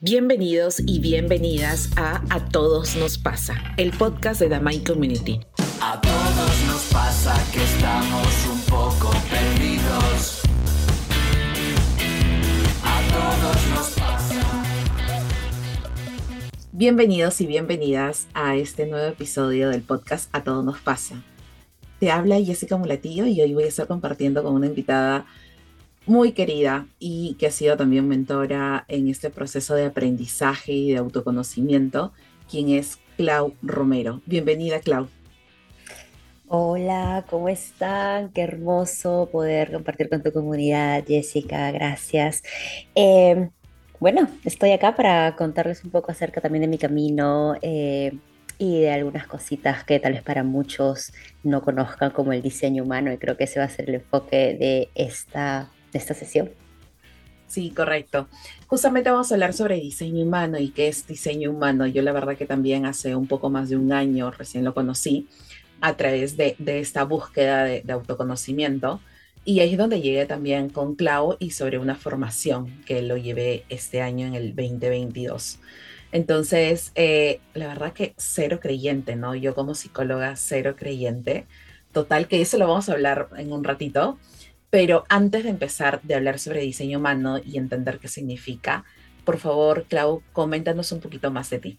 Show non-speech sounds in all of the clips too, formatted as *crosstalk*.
Bienvenidos y bienvenidas a A Todos Nos Pasa, el podcast de The Mind Community. A todos nos pasa que estamos un poco perdidos. A todos nos pasa. Bienvenidos y bienvenidas a este nuevo episodio del podcast A Todos Nos Pasa. Te habla Jessica Mulatillo y hoy voy a estar compartiendo con una invitada muy querida y que ha sido también mentora en este proceso de aprendizaje y de autoconocimiento, quien es Clau Romero. Bienvenida, Clau. Hola, ¿cómo están? Qué hermoso poder compartir con tu comunidad, Jessica, gracias. Eh, bueno, estoy acá para contarles un poco acerca también de mi camino eh, y de algunas cositas que tal vez para muchos no conozcan como el diseño humano y creo que ese va a ser el enfoque de esta de esta sesión. Sí, correcto. Justamente vamos a hablar sobre diseño humano y qué es diseño humano. Yo la verdad que también hace un poco más de un año recién lo conocí a través de, esta búsqueda de, autoconocimiento. Y ahí es donde llegué también con Clau y sobre una formación que lo llevé este año en el 2022. Entonces, eh, la verdad que cero creyente, ¿no? Yo como psicóloga, cero creyente. Total, que eso lo vamos a hablar en un ratito. Pero antes de empezar de hablar sobre diseño humano y entender qué significa, por favor, Clau, coméntanos un poquito más de ti.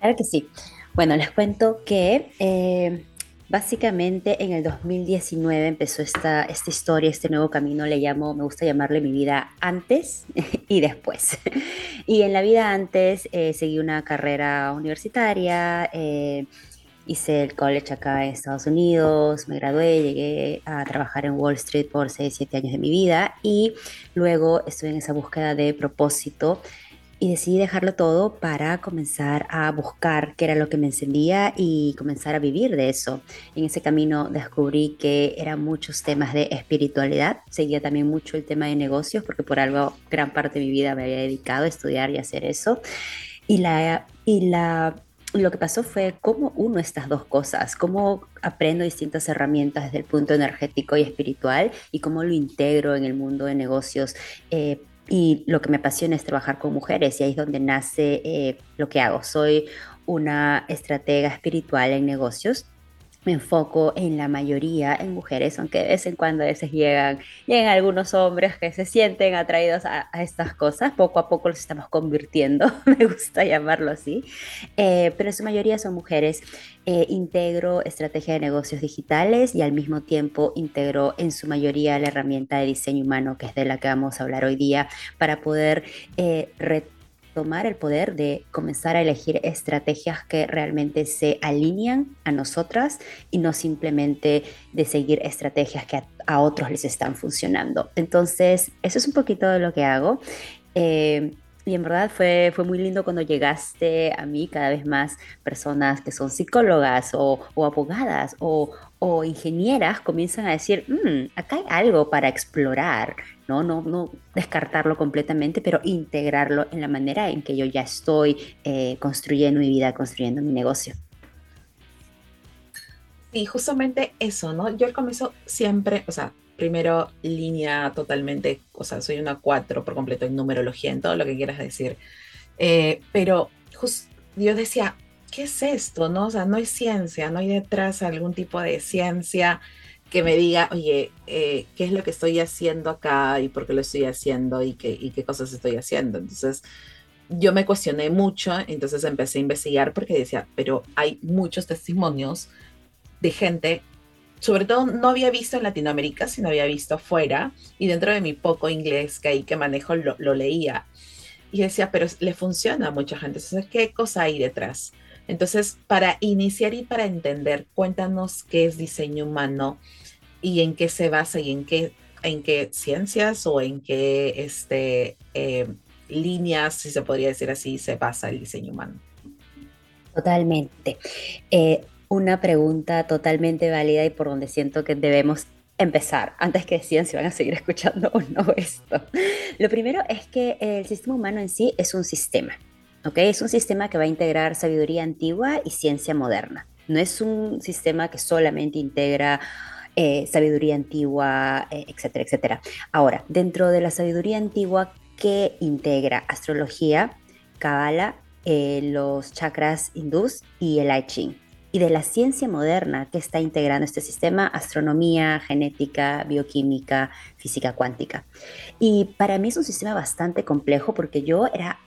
Claro que sí. Bueno, les cuento que eh, básicamente en el 2019 empezó esta, esta historia, este nuevo camino, le llamo, me gusta llamarle mi vida antes *laughs* y después. *laughs* y en la vida antes eh, seguí una carrera universitaria. Eh, hice el college acá en Estados Unidos, me gradué, llegué a trabajar en Wall Street por 6, 7 años de mi vida y luego estuve en esa búsqueda de propósito y decidí dejarlo todo para comenzar a buscar qué era lo que me encendía y comenzar a vivir de eso. En ese camino descubrí que eran muchos temas de espiritualidad, seguía también mucho el tema de negocios porque por algo gran parte de mi vida me había dedicado a estudiar y hacer eso. Y la, y la lo que pasó fue cómo uno estas dos cosas, cómo aprendo distintas herramientas desde el punto energético y espiritual y cómo lo integro en el mundo de negocios. Eh, y lo que me apasiona es trabajar con mujeres y ahí es donde nace eh, lo que hago. Soy una estratega espiritual en negocios me enfoco en la mayoría en mujeres, aunque de vez en cuando a veces llegan, llegan algunos hombres que se sienten atraídos a, estas cosas, poco a poco los estamos convirtiendo, *laughs* me gusta llamarlo así, eh, pero en su mayoría son mujeres. Eh, integro estrategia de negocios digitales y al mismo tiempo integro en su mayoría la herramienta de diseño humano, que es de la que vamos a hablar hoy día, para poder eh, tomar el poder de comenzar a elegir estrategias que realmente se alinean a nosotras y no simplemente de seguir estrategias que a, otros les están funcionando. Entonces, eso es un poquito de lo que hago. Eh, y en verdad fue, fue muy lindo cuando llegaste a mí cada vez más personas que son psicólogas o, abogadas o, o, ingenieras comienzan a decir, mm, acá hay algo para explorar, ¿no? ¿no? No descartarlo completamente, pero integrarlo en la manera en que yo ya estoy eh, construyendo mi vida, construyendo mi negocio. Y justamente eso, ¿no? Yo al comienzo siempre, o sea, primero línea totalmente, o sea, soy una 4 por completo en numerología, en todo lo que quieras decir. Eh, pero yo decía, ¿qué es esto? ¿No? O sea, no hay ciencia, no hay detrás algún tipo de ciencia que me diga, oye, eh, ¿qué es lo que estoy haciendo acá y por qué lo estoy haciendo y qué, y qué cosas estoy haciendo? Entonces, yo me cuestioné mucho, entonces empecé a investigar porque decía, pero hay muchos testimonios de gente sobre todo no había visto en Latinoamérica, sino había visto fuera, y dentro de mi poco inglés que ahí que manejo lo, leía. Y decía, pero le funciona a mucha gente, entonces, ¿qué cosa hay detrás? Entonces, para iniciar y para entender, cuéntanos qué es diseño humano y en qué se basa y en qué, en qué ciencias o en qué este, eh, líneas, si se podría decir así, se basa el diseño humano. Totalmente. Eh, una pregunta totalmente válida y por donde siento que debemos empezar, antes que decían si van a seguir *laughs* escuchando o no esto. Lo primero es que el sistema humano en sí es un sistema, ¿ok? Es un sistema que va a integrar sabiduría antigua y ciencia moderna. No es un sistema que solamente integra eh, sabiduría antigua, eh, etcétera, etcétera. Ahora, dentro de la sabiduría antigua, que integra astrología, cabala, eh, los chakras hindús y el I. Y de la ciencia moderna que está integrando este sistema, astronomía, genética, bioquímica, física cuántica. Y para mí es un sistema bastante complejo porque yo era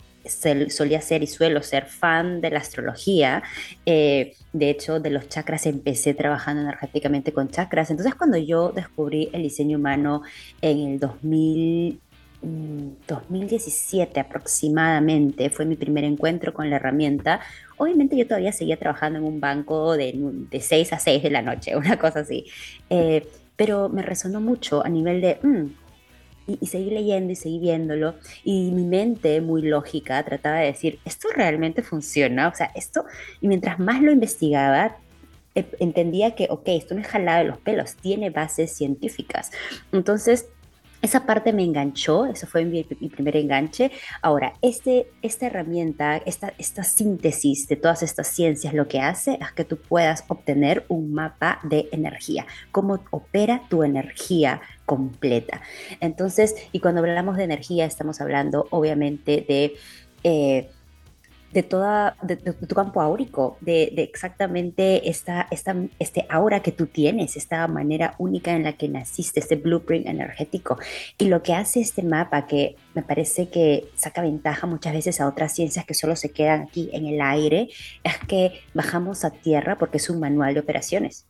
solía ser y suelo ser fan de la astrología. Eh, de hecho, de los chakras empecé trabajando energéticamente con chakras. Entonces, cuando yo descubrí el diseño humano en el 2000, 2017 mm, aproximadamente, fue mi primer encuentro con la herramienta. Obviamente yo todavía seguía trabajando en un banco de, de 6 a 6 de la noche, *laughs* una cosa así. Eh, pero me resonó mucho a nivel de, mm, y, seguí leyendo y seguí viéndolo. Y mi mente, muy lógica, trataba de decir, ¿esto realmente funciona? O sea, esto, y mientras más lo investigaba, e, entendía que, ok, esto no es jalado de los pelos, tiene bases científicas. Entonces, esa parte me enganchó, eso fue mi, primer enganche. Ahora, este, esta herramienta, esta, esta síntesis de todas estas ciencias, lo que hace es que tú puedas obtener un mapa de energía, cómo opera tu energía completa. Entonces, y cuando hablamos de energía, estamos hablando obviamente de... Eh, de toda de, tu campo áurico, de, exactamente esta, esta, este aura que tú tienes, esta manera única en la que naciste, este blueprint energético. Y lo que hace este mapa, que me parece que saca ventaja muchas veces a otras ciencias que solo se quedan aquí en el aire, es que bajamos a tierra porque es un manual de operaciones.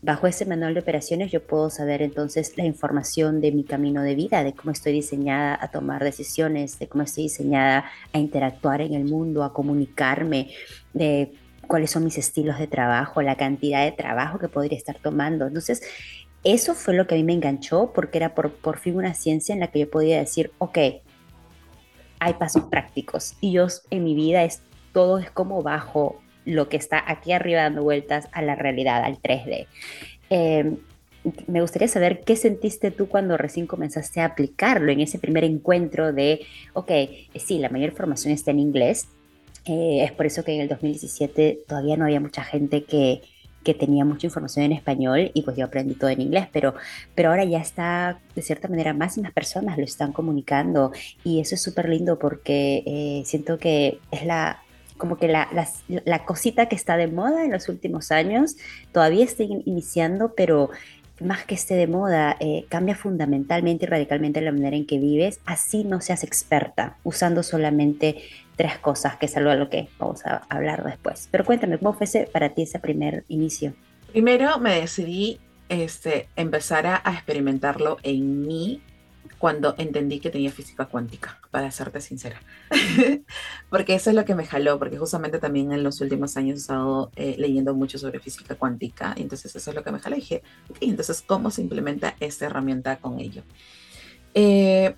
Bajo ese manual de operaciones yo puedo saber entonces la información de mi camino de vida, de cómo estoy diseñada a tomar decisiones, de cómo estoy diseñada a interactuar en el mundo, a comunicarme, de cuáles son mis estilos de trabajo, la cantidad de trabajo que podría estar tomando. Entonces, eso fue lo que a mí me enganchó porque era por, por fin una ciencia en la que yo podía decir, ok, hay pasos prácticos y yo en mi vida es todo es como bajo lo que está aquí arriba dando vueltas a la realidad, al 3D. Eh, me gustaría saber qué sentiste tú cuando recién comenzaste a aplicarlo en ese primer encuentro de, ok, sí, la mayor formación está en inglés. Eh, es por eso que en el 2017 todavía no había mucha gente que, que tenía mucha información en español y pues yo aprendí todo en inglés, pero, pero ahora ya está, de cierta manera, más y más personas lo están comunicando y eso es súper lindo porque eh, siento que es la, como que la, la, cosita que está de moda en los últimos años todavía está iniciando, pero más que esté de moda, eh, cambia fundamentalmente y radicalmente la manera en que vives, así no seas experta, usando solamente tres cosas, que es algo de lo que vamos a hablar después. Pero cuéntame, ¿cómo fue para ti ese primer inicio? Primero me decidí este, empezar a, a experimentarlo en mí cuando entendí que tenía física cuántica, para serte sincera. *laughs* porque eso es lo que me jaló, porque justamente también en los últimos años he estado eh, leyendo mucho sobre física cuántica, entonces eso es lo que me jaló. Y dije, entonces, ¿cómo se implementa esta herramienta con ello? Eh,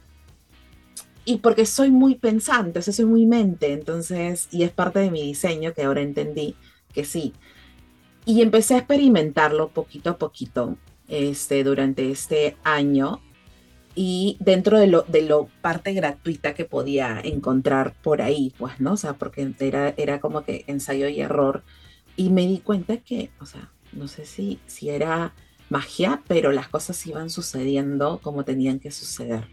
y porque soy muy pensante, o sea, soy muy mente, entonces, y es parte de mi diseño que ahora entendí que sí. Y empecé a experimentarlo poquito a poquito este, durante este año y dentro de lo, de lo parte gratuita que podía encontrar por ahí, pues, ¿no? O sea, porque era, era como que ensayo y error. Y me di cuenta que, o sea, no sé si, si era magia, pero las cosas iban sucediendo como tenían que suceder,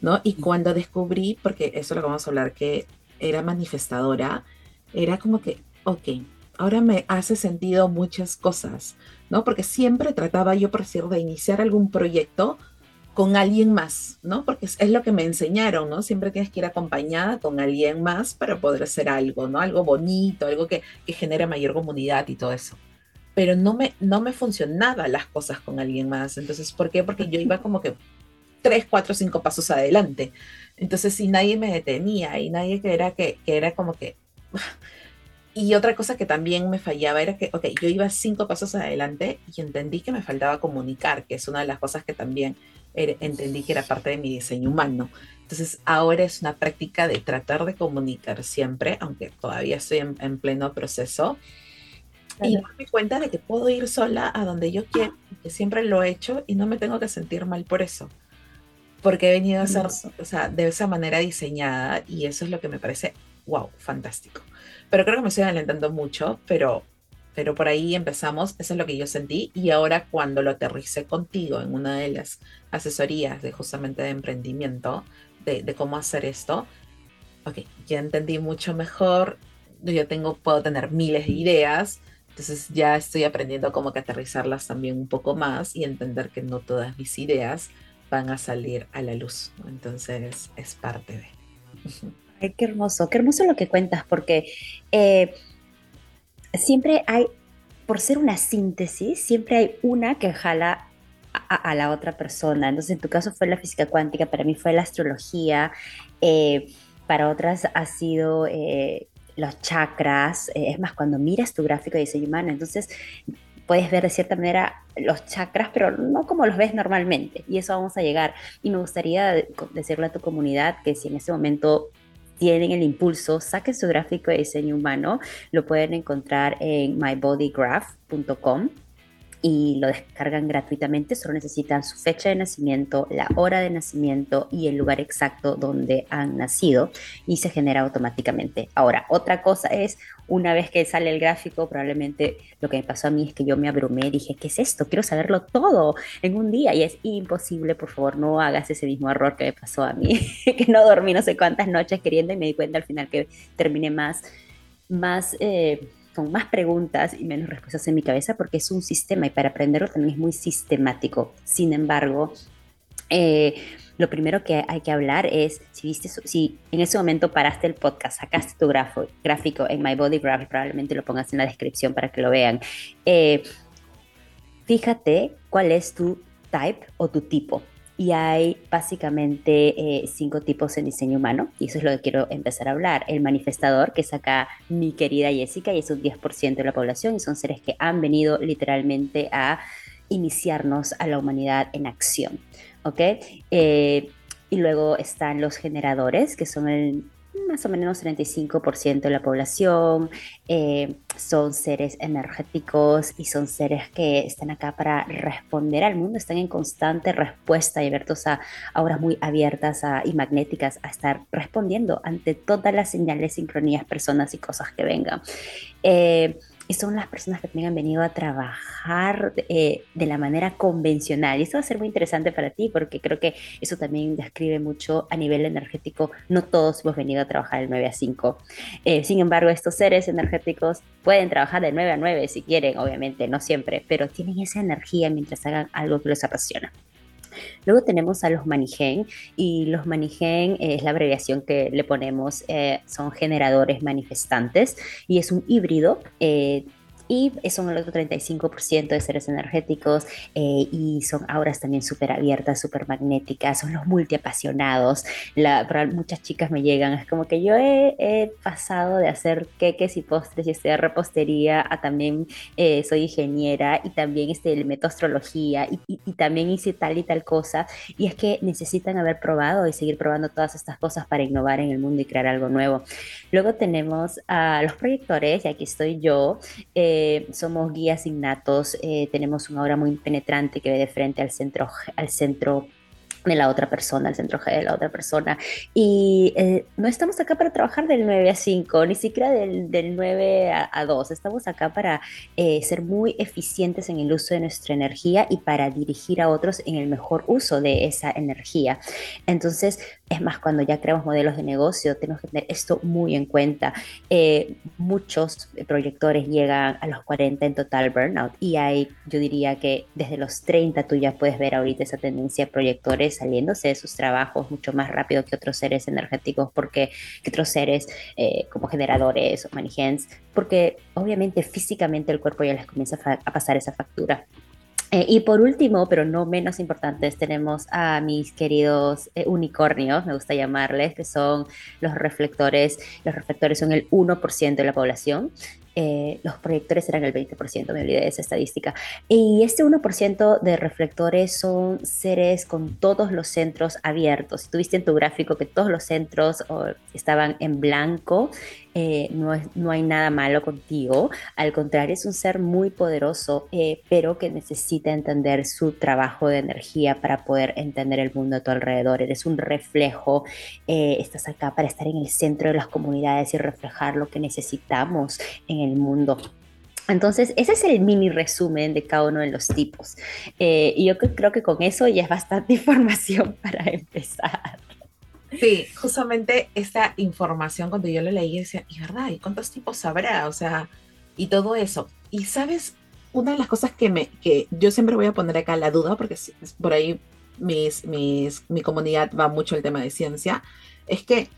¿no? Y cuando descubrí, porque eso lo vamos a hablar, que era manifestadora, era como que, ok, ahora me hace sentido muchas cosas, ¿no? Porque siempre trataba yo, por decir, de iniciar algún proyecto con alguien más, ¿no? Porque es, lo que me enseñaron, ¿no? Siempre tienes que ir acompañada con alguien más para poder hacer algo, ¿no? Algo bonito, algo que, que genere mayor comunidad y todo eso. Pero no me, no me funcionaba las cosas con alguien más. Entonces, ¿por qué? Porque yo iba como que tres, cuatro, cinco pasos adelante. Entonces, si nadie me detenía y nadie que era que, que era como que... *sighs* Y otra cosa que también me fallaba era que, ok, yo iba cinco pasos adelante y entendí que me faltaba comunicar, que es una de las cosas que también entendí que era parte de mi diseño humano. Entonces ahora es una práctica de tratar de comunicar siempre, aunque todavía estoy en, pleno proceso. Y me cuenta de que puedo ir sola a donde yo quiero, que siempre lo he hecho y no me tengo que sentir mal por eso. Porque he venido a ser, o sea, de esa manera diseñada y eso es lo que me parece, wow, fantástico. Pero creo que me estoy alentando mucho, pero pero por ahí empezamos, eso es lo que yo sentí y ahora cuando lo aterricé contigo en una de las asesorías de justamente de emprendimiento, de, cómo hacer esto. Ok, ya entendí mucho mejor. Yo tengo, puedo tener miles de ideas. Entonces ya estoy aprendiendo cómo aterrizarlas también un poco más y entender que no todas mis ideas van a salir a la luz. Entonces es parte de. Ay, qué hermoso, qué hermoso lo que cuentas, porque eh, siempre hay, por ser una síntesis, siempre hay una que jala a, la otra persona. Entonces, en tu caso fue la física cuántica, para mí fue la astrología, eh, para otras ha sido eh, los chakras. Eh, es más, cuando miras tu gráfico de diseño humano, entonces puedes ver de cierta manera los chakras, pero no como los ves normalmente. Y eso vamos a llegar. Y me gustaría decirle a tu comunidad que si en ese momento tienen el impulso, saquen su gráfico de diseño humano, lo pueden encontrar en mybodygraph.com y lo descargan gratuitamente. Solo necesitan su fecha de nacimiento, la hora de nacimiento y el lugar exacto donde han nacido y se genera automáticamente. Ahora, otra cosa es, una vez que sale el gráfico, probablemente lo que me pasó a mí es que yo me abrumé, dije, ¿qué es esto? Quiero saberlo todo en un día y es imposible, por favor, no hagas ese mismo error que me pasó a mí, *laughs* que no dormí no sé cuántas noches queriendo y me di cuenta al final que terminé más, más... Eh, con más preguntas y menos respuestas en mi cabeza porque es un sistema y para aprenderlo también es muy sistemático. Sin embargo, eh, lo primero que hay que hablar es si viste, si en ese momento paraste el podcast, sacaste tu gráfico en My Body Graph, probablemente lo pongas en la descripción para que lo vean. Eh, fíjate cuál es tu type o tu tipo y hay básicamente eh, cinco tipos en diseño humano y eso es lo que quiero empezar a hablar. El manifestador, que es acá mi querida Jessica y es un 10% de la población y son seres que han venido literalmente a iniciarnos a la humanidad en acción. ¿Ok? Eh, y luego están los generadores, que son el más o menos 35% de la población, eh, son seres energéticos y son seres que están acá para responder al mundo, están en constante respuesta y abiertos a auras muy abiertas y magnéticas a estar respondiendo ante todas las señales, sincronías, personas y cosas que vengan. Eh, y son las personas que también han venido a trabajar eh, de la manera convencional. Y eso va a ser muy interesante para ti porque creo que eso también describe mucho a nivel energético. No todos hemos venido a trabajar el 9 a 5. Eh, sin embargo, estos seres energéticos pueden trabajar de 9 a 9 si quieren, obviamente, no siempre, pero tienen esa energía mientras hagan algo que les apasiona. Luego tenemos a los Manigen y los Manigen es la abreviación que le ponemos, eh, son generadores manifestantes y es un híbrido. Eh, y son el otro 35% de seres energéticos eh, y son auras también súper abiertas, súper magnéticas, son los multiapasionados. Muchas chicas me llegan, es como que yo he, pasado de hacer queques y postres y estudiar repostería a también eh, soy ingeniera y también este, le meto astrología y, y, también hice tal y tal cosa. Y es que necesitan haber probado y seguir probando todas estas cosas para innovar en el mundo y crear algo nuevo. Luego tenemos a los proyectores, y aquí estoy yo. Eh, somos guías innatos, eh, tenemos una obra muy penetrante que ve de frente al centro, al centro de la otra persona, el centro G de la otra persona. Y eh, no estamos acá para trabajar del 9 a 5, ni siquiera del, del 9 a, 2. Estamos acá para ser muy eficientes en el uso de nuestra energía y para dirigir a otros en el mejor uso de esa energía. Entonces, es más, cuando ya creamos modelos de negocio, tenemos que tener esto muy en cuenta. Eh, muchos proyectores llegan a los 40 en total burnout y hay, yo diría que desde los 30 tú ya puedes ver ahorita esa tendencia de proyectores saliéndose de sus trabajos mucho más rápido que otros seres energéticos, porque que otros seres eh, como generadores o manigents, porque obviamente físicamente el cuerpo ya les comienza a pasar esa factura. Eh, y por último, pero no menos importantes, tenemos a mis queridos eh, unicornios, me gusta llamarles, que son los reflectores. Los reflectores son el 1% de la población. Eh, los proyectores eran el 20%, me olvidé de esa estadística. Y este 1% de reflectores son seres con todos los centros abiertos. Si tuviste en tu gráfico que todos los centros estaban en blanco, eh, no, no, hay nada malo contigo. Al contrario, es un ser muy poderoso, eh, pero que necesita entender su trabajo de energía para poder entender el mundo a tu alrededor. Eres un reflejo, estás acá para estar en el centro de las comunidades y reflejar lo que necesitamos en el mundo. Entonces, ese es el mini resumen de cada uno de los tipos. Eh, y yo creo que con eso ya es bastante *laughs* información para empezar. Sí, justamente esta información cuando yo lo leí decía, y verdad, ¿y cuántos tipos sabrá? O sea, y todo eso. Y sabes, una de las cosas que me, que yo siempre voy a poner acá la duda, porque por ahí mis, mis, mi comunidad va mucho el tema de ciencia, es que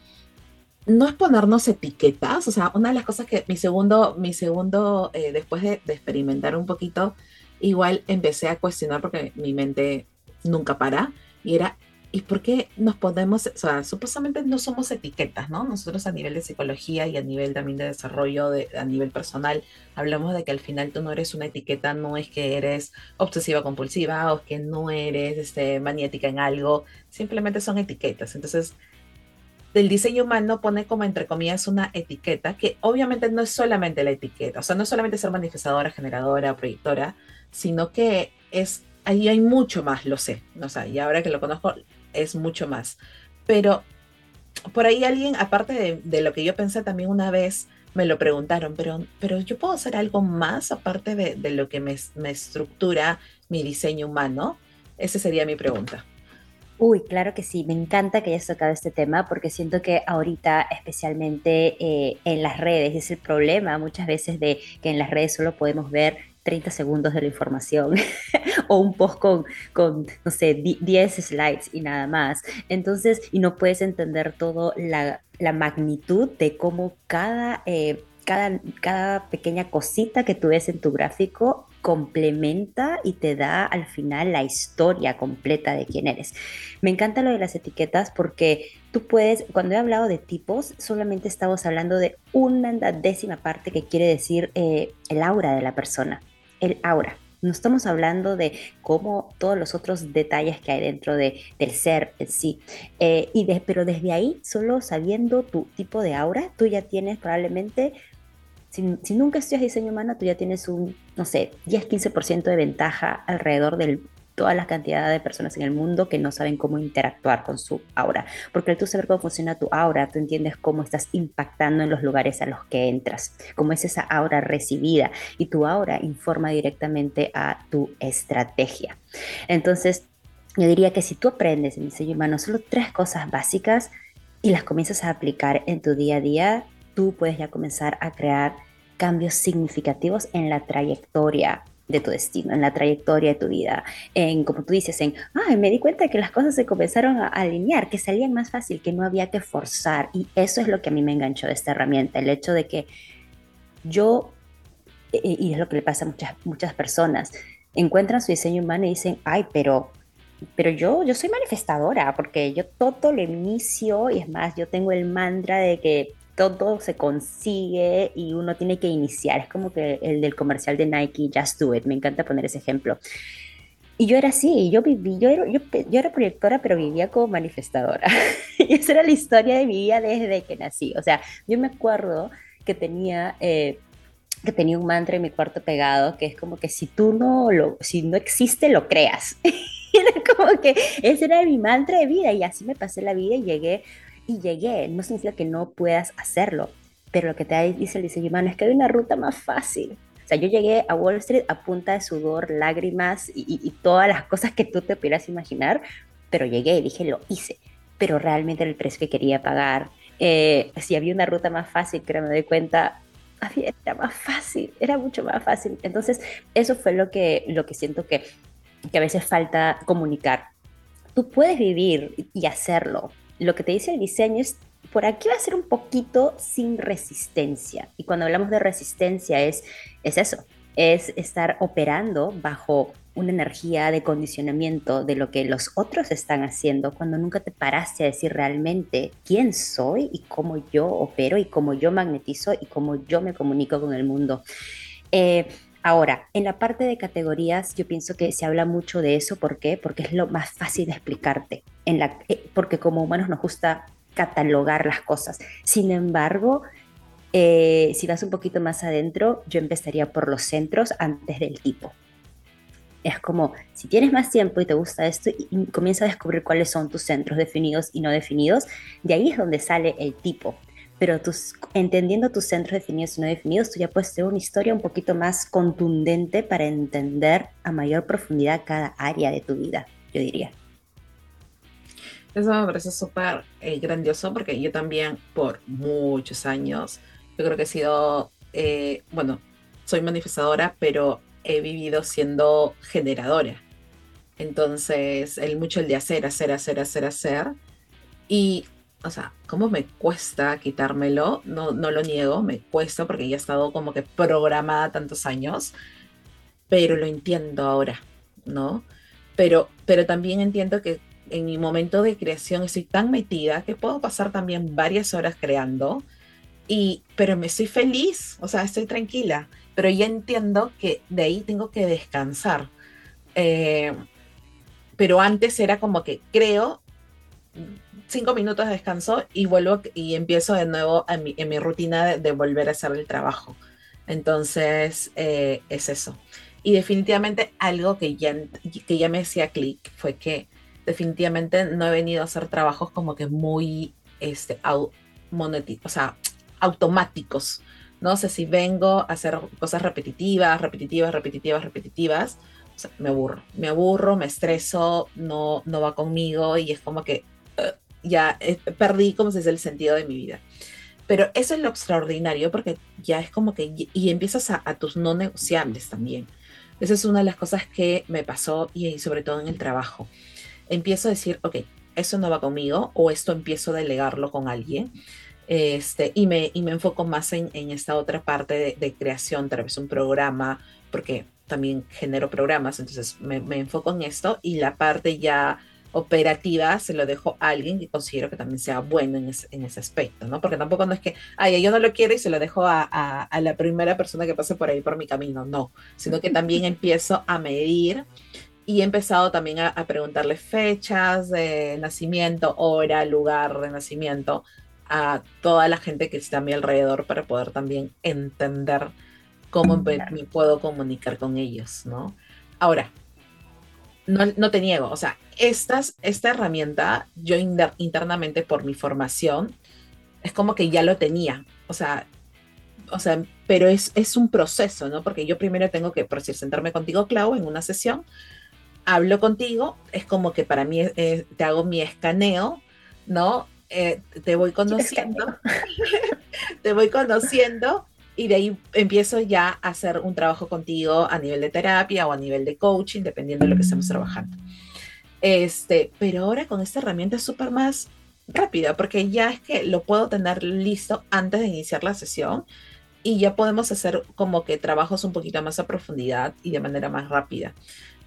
no es ponernos etiquetas, o sea, una de las cosas que mi segundo, mi segundo, eh, después de, de, experimentar un poquito, igual empecé a cuestionar porque mi mente nunca para, y era, ¿Y por qué nos podemos, o sea, supuestamente no somos etiquetas, ¿no? Nosotros a nivel de psicología y a nivel también de desarrollo, de, a nivel personal, hablamos de que al final tú no eres una etiqueta, no es que eres obsesiva compulsiva o que no eres este, maniática en algo, simplemente son etiquetas. Entonces, el diseño humano pone como entre comillas una etiqueta que obviamente no es solamente la etiqueta, o sea, no solamente ser manifestadora, generadora, proyectora, sino que es ahí hay mucho más, lo sé, o sea, y ahora que lo conozco, es mucho más. Pero por ahí alguien, aparte de, lo que yo pensé también una vez, me lo preguntaron, pero, pero yo puedo hacer algo más aparte de, lo que me, estructura mi diseño humano. Esa sería mi pregunta. Uy, claro que sí, me encanta que hayas tocado este tema porque siento que ahorita, especialmente eh, en las redes, es el problema muchas veces de que en las redes solo podemos ver 30 segundos de la información *laughs* o un post con, con, no sé, 10 slides y nada más. Entonces, y no puedes entender todo la, magnitud de cómo cada, eh, cada, cada pequeña cosita que tú ves en tu gráfico complementa y te da al final la historia completa de quién eres. Me encanta lo de las etiquetas porque tú puedes, cuando he hablado de tipos, solamente estamos hablando de una décima parte que quiere decir eh, el aura de la persona el aura. No estamos hablando de cómo todos los otros detalles que hay dentro de, del ser en sí. Eh, y pero desde ahí, solo sabiendo tu tipo de aura, tú ya tienes probablemente, si, si nunca estudias diseño humano, tú ya tienes un, no sé, 10-15% de ventaja alrededor del toda la cantidad de personas en el mundo que no saben cómo interactuar con su aura. Porque al tú saber cómo funciona tu aura, tú entiendes cómo estás impactando en los lugares a los que entras, cómo es esa aura recibida y tu aura informa directamente a tu estrategia. Entonces, yo diría que si tú aprendes en diseño humano solo tres cosas básicas y las comienzas a aplicar en tu día a día, tú puedes ya comenzar a crear cambios significativos en la trayectoria de tu destino, en la trayectoria de tu vida, en, como tú dices, en, ay, me di cuenta que las cosas se comenzaron a alinear, que salían más fácil, que no había que forzar. Y eso es lo que a mí me enganchó de esta herramienta, el hecho de que yo, e, e, y es lo que le pasa a muchas, muchas personas, encuentran su diseño humano y dicen, ay, pero pero yo, yo soy manifestadora porque yo todo lo inicio y es más, yo tengo el mantra de que todo se consigue y uno tiene que iniciar. Es como que el del comercial de Nike, Just Do It. Me encanta poner ese ejemplo. Y yo era así, yo viví, yo era, yo, proyectora, pero vivía como manifestadora. *laughs* y esa era la historia de mi vida desde que nací. O sea, yo me acuerdo que tenía, eh, que tenía un mantra en mi cuarto pegado, que es como que si tú no lo, si no existe, lo creas. *laughs* era como que ese era mi mantra de vida y así me pasé la vida y llegué y llegué. No significa que no puedas hacerlo, pero lo que te dice el diseño humano es que hay una ruta más fácil. O sea, yo llegué a Wall Street a punta de sudor, lágrimas y, todas las cosas que tú te pudieras imaginar, pero llegué y dije, lo hice. Pero realmente era el precio que quería pagar. Eh, si había una ruta más fácil, pero me doy cuenta, era más fácil, era mucho más fácil. Entonces, eso fue lo que, lo que siento que, que a veces falta comunicar. Tú puedes vivir y hacerlo, lo que te dice el diseño es, por aquí va a ser un poquito sin resistencia. Y cuando hablamos de resistencia es, es eso, es estar operando bajo una energía de condicionamiento de lo que los otros están haciendo cuando nunca te paraste a decir realmente quién soy y cómo yo opero y cómo yo magnetizo y cómo yo me comunico con el mundo. Eh, Ahora, en la parte de categorías, yo pienso que se habla mucho de eso. ¿Por qué? Porque es lo más fácil de explicarte. En la, eh, porque como humanos nos gusta catalogar las cosas. Sin embargo, eh, si vas un poquito más adentro, yo empezaría por los centros antes del tipo. Es como, si tienes más tiempo y te gusta esto, y comienza a descubrir cuáles son tus centros definidos y no definidos, de ahí es donde sale el tipo pero tus, entendiendo tus centros definidos y no definidos, tú ya puedes tener una historia un poquito más contundente para entender a mayor profundidad cada área de tu vida, yo diría. Eso me parece súper eh, grandioso porque yo también por muchos años, yo creo que he sido, eh, bueno, soy manifestadora, pero he vivido siendo generadora. Entonces, el mucho el de hacer, hacer, hacer, hacer, hacer. Y, o sea, ¿cómo me cuesta quitármelo? No, no lo niego, me cuesta porque ya he estado como que programada tantos años, pero lo entiendo ahora, ¿no? Pero, pero también entiendo que en mi momento de creación estoy tan metida que puedo pasar también varias horas creando, y, pero me estoy feliz, o sea, estoy tranquila, pero ya entiendo que de ahí tengo que descansar. Eh, pero antes era como que creo, cinco minutos de descanso y vuelvo y empiezo de nuevo en mi, en mi rutina de, volver a hacer el trabajo. Entonces, eh, es eso. Y definitivamente algo que ya, que ya me hacía clic fue que definitivamente no he venido a hacer trabajos como que muy este, au, o sea, automáticos. No sé si vengo a hacer cosas repetitivas, repetitivas, repetitivas, repetitivas. Me aburro, me aburro, me estreso, no, no va conmigo y es como que ya eh, perdí, como se dice, el sentido de mi vida. Pero eso es lo extraordinario porque ya es como que, y empiezas a, a tus no negociables también. Esa es una de las cosas que me pasó y sobre todo en el trabajo empiezo a decir, ok, eso no va conmigo o esto empiezo a delegarlo con alguien. Este, y, me, y me enfoco más en, en esta otra parte de, de, creación, tal vez un programa, porque también genero programas, entonces me, me, enfoco en esto y la parte ya operativa se lo dejo a alguien que considero que también sea bueno en, ese, en ese aspecto, ¿no? Porque tampoco no es que, ay, yo no lo quiero y se lo dejo a, a, a la primera persona que pase por ahí por mi camino, no, sino que también empiezo a medir y he empezado también a, a, preguntarle fechas de nacimiento, hora, lugar de nacimiento a toda la gente que está a mi alrededor para poder también entender cómo me puedo comunicar con ellos, ¿no? Ahora, no, no, te niego, o sea, estas, esta herramienta, yo inter, internamente por mi formación, es como que ya lo tenía, o sea, o sea, pero es, es un proceso, ¿no? Porque yo primero tengo que, por decir, sentarme contigo, Clau, en una sesión, hablo contigo, es como que para mí eh, te hago mi escaneo, ¿no? Eh, te voy conociendo, *laughs* te voy conociendo y de ahí empiezo ya a hacer un trabajo contigo a nivel de terapia o a nivel de coaching, dependiendo de lo que estemos trabajando. Este, pero ahora con esta herramienta es súper más rápida, porque ya es que lo puedo tener listo antes de iniciar la sesión y ya podemos hacer como que trabajos un poquito más a profundidad y de manera más rápida.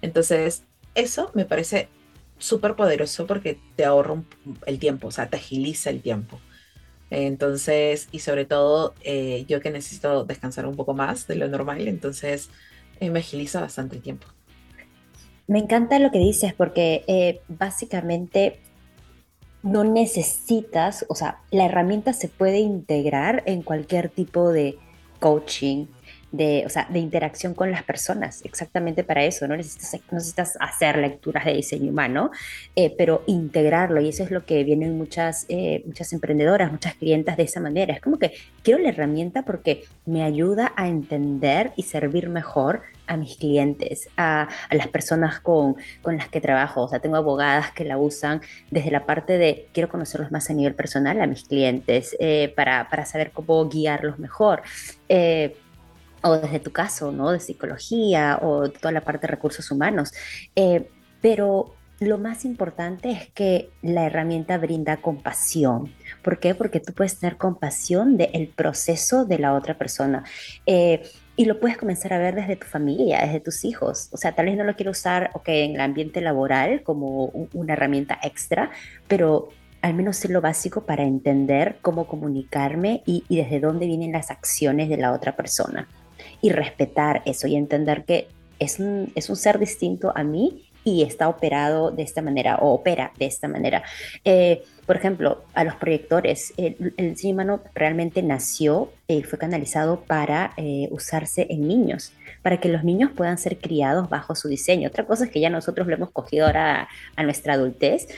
Entonces, eso me parece súper poderoso porque te ahorra el tiempo, o sea, te agiliza el tiempo. Entonces, y sobre todo, eh, yo que necesito descansar un poco más de lo normal, entonces eh, me agiliza bastante el tiempo. Me encanta lo que dices porque eh, básicamente no necesitas, o sea, la herramienta se puede integrar en cualquier tipo de coaching, de, o sea, de interacción con las personas, exactamente para eso, no necesitas, no necesitas hacer lecturas de diseño humano, eh, pero integrarlo, y eso es lo que vienen muchas, eh, muchas emprendedoras, muchas clientas de esa manera, es como que quiero la herramienta porque me ayuda a entender y servir mejor a mis clientes, a, a, las personas con, con las que trabajo. O sea, tengo abogadas que la usan desde la parte de quiero conocerlos más a nivel personal a mis clientes eh, para, para, saber cómo guiarlos mejor. Eh, o desde tu caso, ¿no? De psicología o toda la parte de recursos humanos. Eh, pero lo más importante es que la herramienta brinda compasión. ¿Por qué? Porque tú puedes tener compasión del proceso de la otra persona. Eh, y lo puedes comenzar a ver desde tu familia, desde tus hijos. O sea, tal vez no lo quiero usar okay, en el ambiente laboral como un, una herramienta extra, pero al menos sé lo básico para entender cómo comunicarme y, y desde dónde vienen las acciones de la otra persona y respetar eso y entender que es un, es un ser distinto a mí y está operado de esta manera o opera de esta manera. Eh, por ejemplo, a los proyectores, el, el diseño humano realmente nació y eh, fue canalizado para eh, usarse en niños, para que los niños puedan ser criados bajo su diseño. Otra cosa es que ya nosotros lo hemos cogido ahora a nuestra adultez,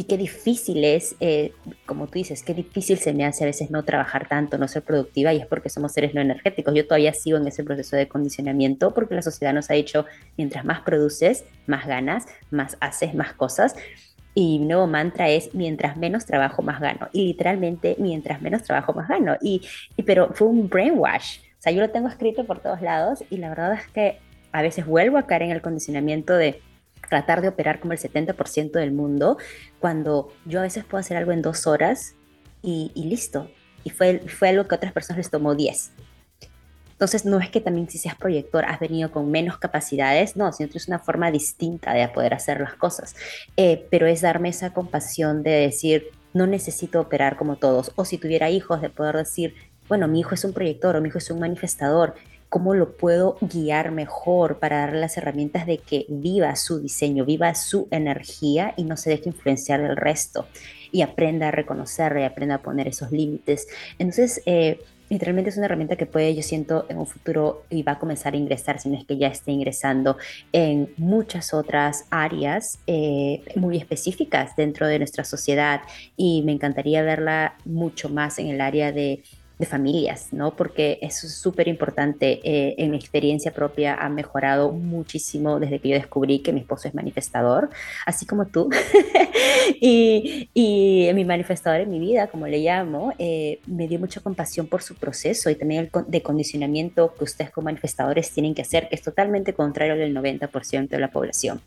y qué difícil es, eh, como tú dices, qué difícil se me hace a veces no trabajar tanto, no ser productiva, y es porque somos seres no energéticos. Yo todavía sigo en ese proceso de condicionamiento porque la sociedad nos ha dicho, mientras más produces, más ganas, más haces, más cosas. Y mi nuevo mantra es, mientras menos trabajo, más gano. Y literalmente, mientras menos trabajo, más gano. Y, y pero fue un brainwash. O sea, yo lo tengo escrito por todos lados y la verdad es que a veces vuelvo a caer en el condicionamiento de tratar de operar como el 70% del mundo, cuando yo a veces puedo hacer algo en dos horas y, listo. Y fue, fue algo que a otras personas les tomó 10. Entonces, no es que también si seas proyector has venido con menos capacidades, no, sino que es una forma distinta de poder hacer las cosas. Eh, pero es darme esa compasión de decir, no necesito operar como todos. O si tuviera hijos, de poder decir, bueno, mi hijo es un proyector o mi hijo es un manifestador cómo lo puedo guiar mejor para darle las herramientas de que viva su diseño, viva su energía y no se deje influenciar del resto y aprenda a reconocer y aprenda a poner esos límites. Entonces, eh, literalmente es una herramienta que puede, yo siento, en un futuro y va a comenzar a ingresar, si no es que ya esté ingresando en muchas otras áreas eh, muy específicas dentro de nuestra sociedad y me encantaría verla mucho más en el área de de familias, ¿no? Porque eso es súper importante. Eh, en mi experiencia propia ha mejorado muchísimo desde que yo descubrí que mi esposo es manifestador, así como tú. *laughs* y, y, mi manifestador en mi vida, como le llamo, eh, me dio mucha compasión por su proceso y también el de condicionamiento que ustedes como manifestadores tienen que hacer, que es totalmente contrario al 90% de la población.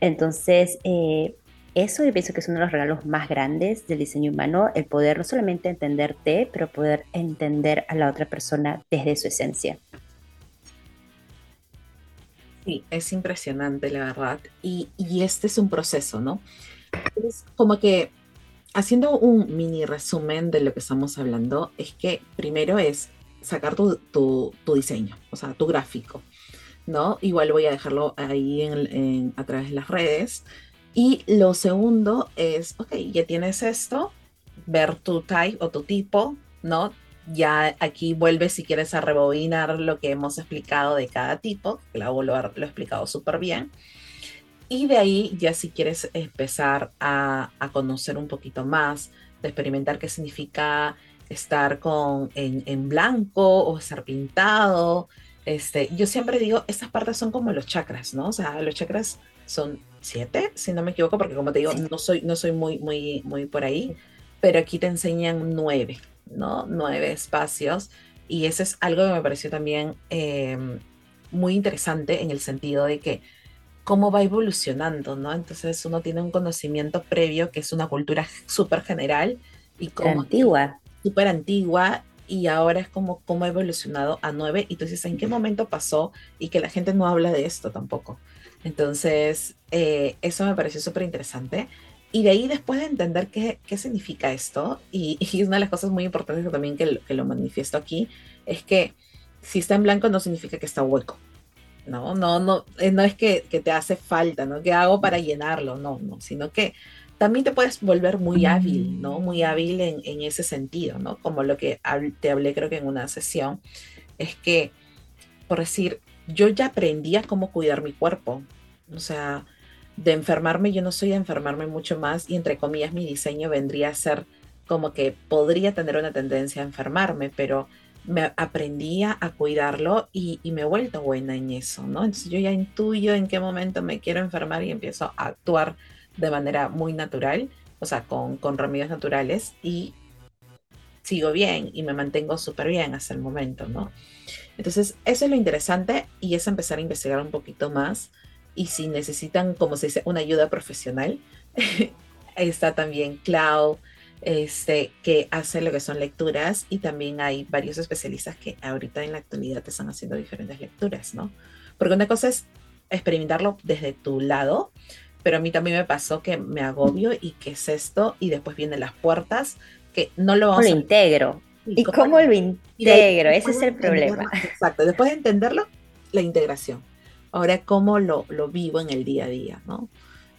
Entonces, eh, eso yo pienso que es uno de los regalos más grandes del diseño humano, el poder no solamente entenderte, pero poder entender a la otra persona desde su esencia. Sí, es impresionante, la verdad. Y, este es un proceso, ¿no? Es como que, haciendo un mini resumen de lo que estamos hablando, es que primero es sacar tu, diseño, o sea, tu gráfico, ¿no? Igual voy a dejarlo ahí a través de las redes y lo segundo es, ok, ya tienes esto, ver tu type o tu tipo, ¿no? Ya aquí vuelves si quieres a rebobinar lo que hemos explicado de cada tipo, Clau lo ha, lo explicado súper bien. Y de ahí ya si quieres empezar a, a, conocer un poquito más, de experimentar qué significa estar con, en, en blanco o ser pintado. Este, yo siempre digo, estas partes son como los chakras, ¿no? O sea, los chakras son siete, si no me equivoco, porque como te digo, no soy, no soy muy, muy, muy por ahí, pero aquí te enseñan nueve, ¿no? Nueve espacios. Y eso es algo que me pareció también em, muy interesante en el sentido de que cómo va evolucionando, ¿no? Entonces uno tiene un conocimiento previo que es una cultura súper general y como... Antigua. Súper antigua y ahora es como cómo ha evolucionado a nueve y tú dices, ¿en qué momento pasó? Y que la gente no habla de esto tampoco. Entonces, eh, eso me pareció súper interesante. Y de ahí, después de entender qué, qué significa esto, y, *laughs* y, una de las cosas muy importantes también que lo, que lo manifiesto aquí, es que si está en blanco no significa que está hueco. No, no, no, eh, no es que, que te hace falta, ¿no? ¿Qué hago para llenarlo? No, no, sino que también te puedes volver muy hábil, ¿no? Muy hábil en, en ese sentido, ¿no? Como lo que te hablé creo que en una sesión, es que, por decir, yo ya aprendí a cómo cuidar mi cuerpo. O sea, de enfermarme, yo no soy de enfermarme mucho más y entre comillas mi diseño vendría a ser como que podría tener una tendencia a enfermarme, pero me aprendía a cuidarlo y, me he vuelto buena en eso, ¿no? Entonces yo ya intuyo en qué momento me quiero enfermar y empiezo a actuar de manera muy natural, o sea, con, con remedios naturales y sigo bien y me mantengo súper bien hasta el momento, ¿no? Entonces, eso es lo interesante y es empezar a investigar un poquito más. Y si necesitan, como se dice, una ayuda profesional, *laughs* está también Cloud, este, que hace lo que son lecturas y también hay varios especialistas que ahorita en la actualidad te están haciendo diferentes lecturas, ¿no? Porque una cosa es experimentarlo desde tu lado, pero a mí también me pasó que me agobio y que es esto y después vienen las puertas que no lo vamos lo integro. ¿Y cómo, lo integro? Ese es el problema. Exacto, después de entenderlo, la integración. Ahora, ¿cómo lo, lo vivo en el día a día? ¿no?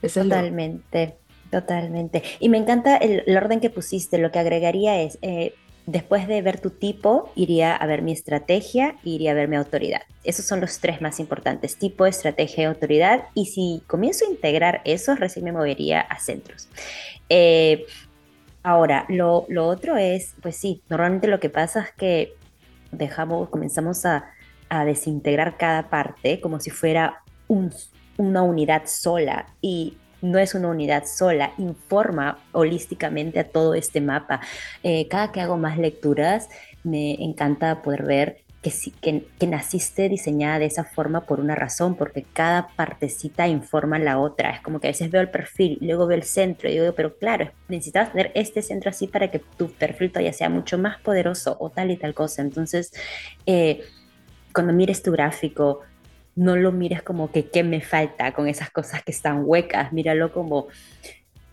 totalmente, totalmente. Y me encanta el, orden que pusiste. Lo que agregaría es, eh, después de ver tu tipo, iría a ver mi estrategia, iría a ver mi autoridad. Esos son los tres más importantes, tipo, estrategia y autoridad. Y si comienzo a integrar eso, recién me movería a centros. Eh, Ahora, lo, otro es, pues sí, normalmente lo que pasa es que dejamos, comenzamos a, desintegrar cada parte como si fuera una unidad sola y no es una unidad sola, informa holísticamente a todo este mapa. Eh, cada que hago más lecturas, me encanta poder ver que, que, que, naciste diseñada de esa forma por una razón, porque cada partecita informa la otra. Es como que a veces veo el perfil, luego veo el centro y digo, pero claro, necesitas tener este centro así para que tu perfil todavía sea mucho más poderoso o tal y tal cosa. Entonces, eh, cuando mires tu gráfico, no lo mires como que qué me falta con esas cosas que están huecas, míralo como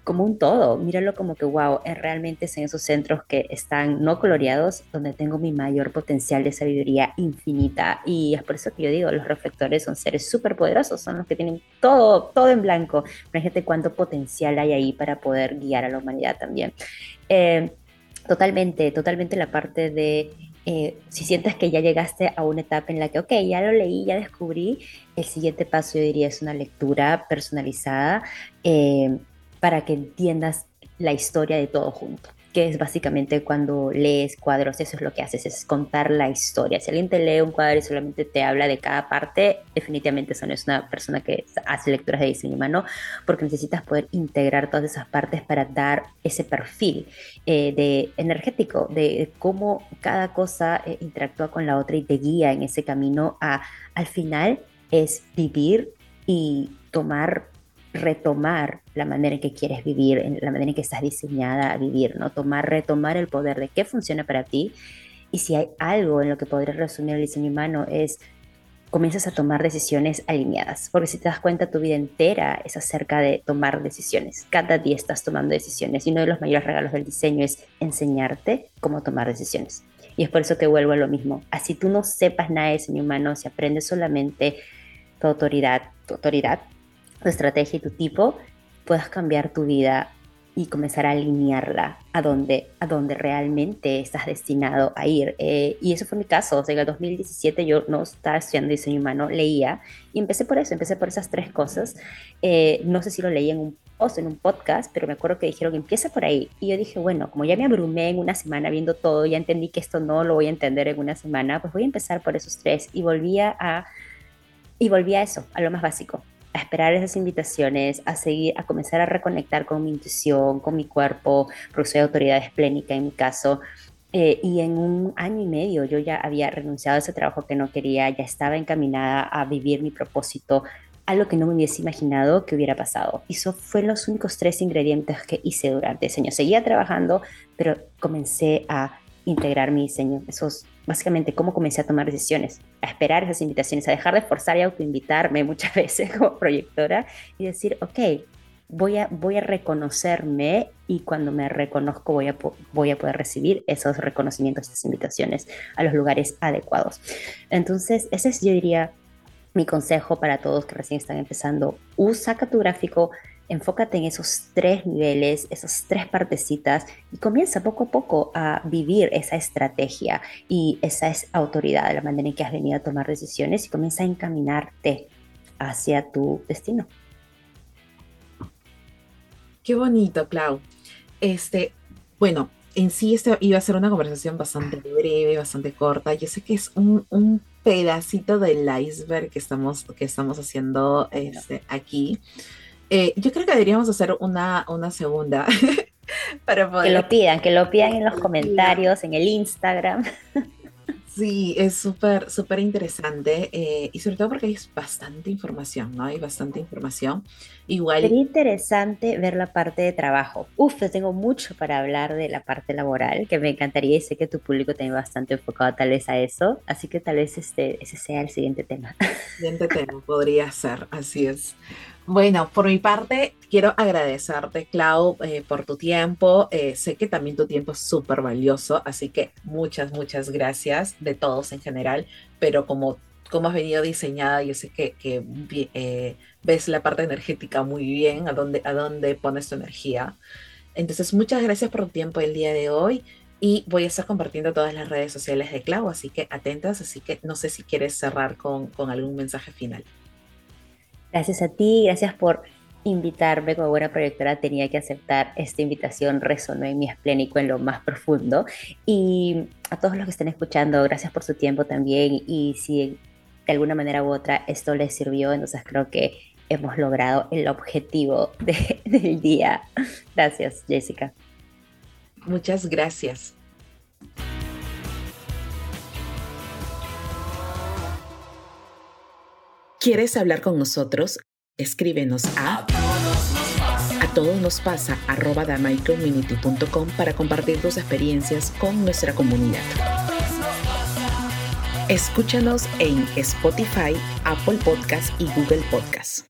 como un todo, míralo como que, wow, es realmente en esos centros que están no coloreados donde tengo mi mayor potencial de sabiduría infinita. Y es por eso que yo digo, los reflectores son seres súper poderosos, son los que tienen todo, todo en blanco. Fíjate cuánto potencial hay ahí para poder guiar a la humanidad también. Eh, totalmente, totalmente la parte de eh, si sientes que ya llegaste a una etapa en la que, ok, ya lo leí, ya descubrí, el siguiente paso yo diría es una lectura personalizada. Eh, para que entiendas la historia de todo junto que es básicamente cuando lees cuadros, eso es lo que haces, es contar la historia. Si alguien te lee un cuadro y solamente te habla de cada parte, definitivamente eso es una persona que hace lecturas de diseño humano, porque necesitas poder integrar todas esas partes para dar ese perfil eh, de energético, de, cómo cada cosa eh, interactúa con la otra y te guía en ese camino a, al final, es vivir y tomar retomar la manera en que quieres vivir, la manera en que estás diseñada a vivir, ¿no? Tomar, retomar el poder de qué funciona para ti. Y si hay algo en lo que podrías resumir el diseño humano es comienzas a tomar decisiones alineadas, porque si te das cuenta tu vida entera es acerca de tomar decisiones. Cada día estás tomando decisiones y uno de los mayores regalos del diseño es enseñarte cómo tomar decisiones. Y es por eso que vuelvo a lo mismo. Así tú no sepas nada de diseño humano, si aprendes solamente tu autoridad, tu autoridad tu estrategia y tu tipo, puedas cambiar tu vida y comenzar a alinearla a donde, a donde realmente estás destinado a ir. Eh, y eso fue mi caso. O sea, en el 2017 yo no estaba estudiando diseño humano, leía y empecé por eso, empecé por esas tres cosas. Eh, no sé si lo leí en un post, en un podcast, pero me acuerdo que dijeron que empieza por ahí. Y yo dije, bueno, como ya me abrumé en una semana viendo todo, ya entendí que esto no lo voy a entender en una semana, pues voy a empezar por esos tres. Y volvía a, y volví a eso, a lo más básico a esperar esas invitaciones, a seguir, a comenzar a reconectar con mi intuición, con mi cuerpo, porque soy autoridad esplénica en mi caso. Eh, y en un año y medio yo ya había renunciado a ese trabajo que no quería, ya estaba encaminada a vivir mi propósito, algo que no me hubiese imaginado que hubiera pasado. Y eso fue los únicos tres ingredientes que hice durante ese año. Seguía trabajando, pero comencé a integrar mi diseño, esos básicamente cómo comencé a tomar decisiones, a esperar esas invitaciones, a dejar de forzar y autoinvitarme *laughs* muchas veces como proyectora y decir, ok, voy a, voy a reconocerme y cuando me reconozco voy a, voy a poder recibir esos reconocimientos, esas invitaciones a los lugares adecuados. Entonces, ese es, yo diría, mi consejo para todos que recién están empezando. Usa tu gráfico, enfócate en esos tres niveles, esas tres partecitas y comienza poco a poco a vivir esa estrategia y esa es autoridad, la manera en que has venido a tomar decisiones y comienza a encaminarte hacia tu destino. Qué bonito, Clau. Este, bueno, en sí esta iba a ser una conversación bastante breve, bastante corta. Yo sé que es un, un pedacito del iceberg que estamos, que estamos haciendo este, aquí. Eh, yo creo que deberíamos hacer una, una segunda. *laughs* para poder... Que lo pidan, que lo pidan en los comentarios, en el Instagram. Sí, es súper, súper interesante eh, y sobre todo porque hay bastante información, ¿no? Hay bastante información. Igual. Sería interesante ver la parte de trabajo. Uf, tengo mucho para hablar de la parte laboral, que me encantaría y sé que tu público tiene bastante enfocado tal vez a eso, así que tal vez este, ese sea el siguiente tema. Siguiente tema, podría ser, así es. Bueno, por mi parte, quiero agradecerte, Clau, eh, por tu tiempo. Eh, sé que también tu tiempo es súper valioso, así que muchas, muchas gracias de todos en general, pero como, como has venido diseñada, yo sé que, eh, ves la parte energética muy bien, a dónde, a dónde pones tu energía. Entonces, muchas gracias por tu tiempo el día de hoy y voy a estar compartiendo todas las redes sociales de Clau, así que atentas, así que no sé si quieres cerrar con, con algún mensaje final. Gracias a ti, gracias por invitarme como buena proyectora. Tenía que aceptar esta invitación, resonó en mi esplénico en lo más profundo. Y a todos los que estén escuchando, gracias por su tiempo también. Y si de alguna manera u otra esto les sirvió, entonces creo que hemos logrado el objetivo *laughs* del día. Gracias, Jessica. Muchas gracias. ¿Quieres hablar con nosotros? Escríbenos a a todos nos pasa arroba para compartir tus experiencias con nuestra comunidad. Escúchanos en Spotify, Apple Podcast y Google Podcast.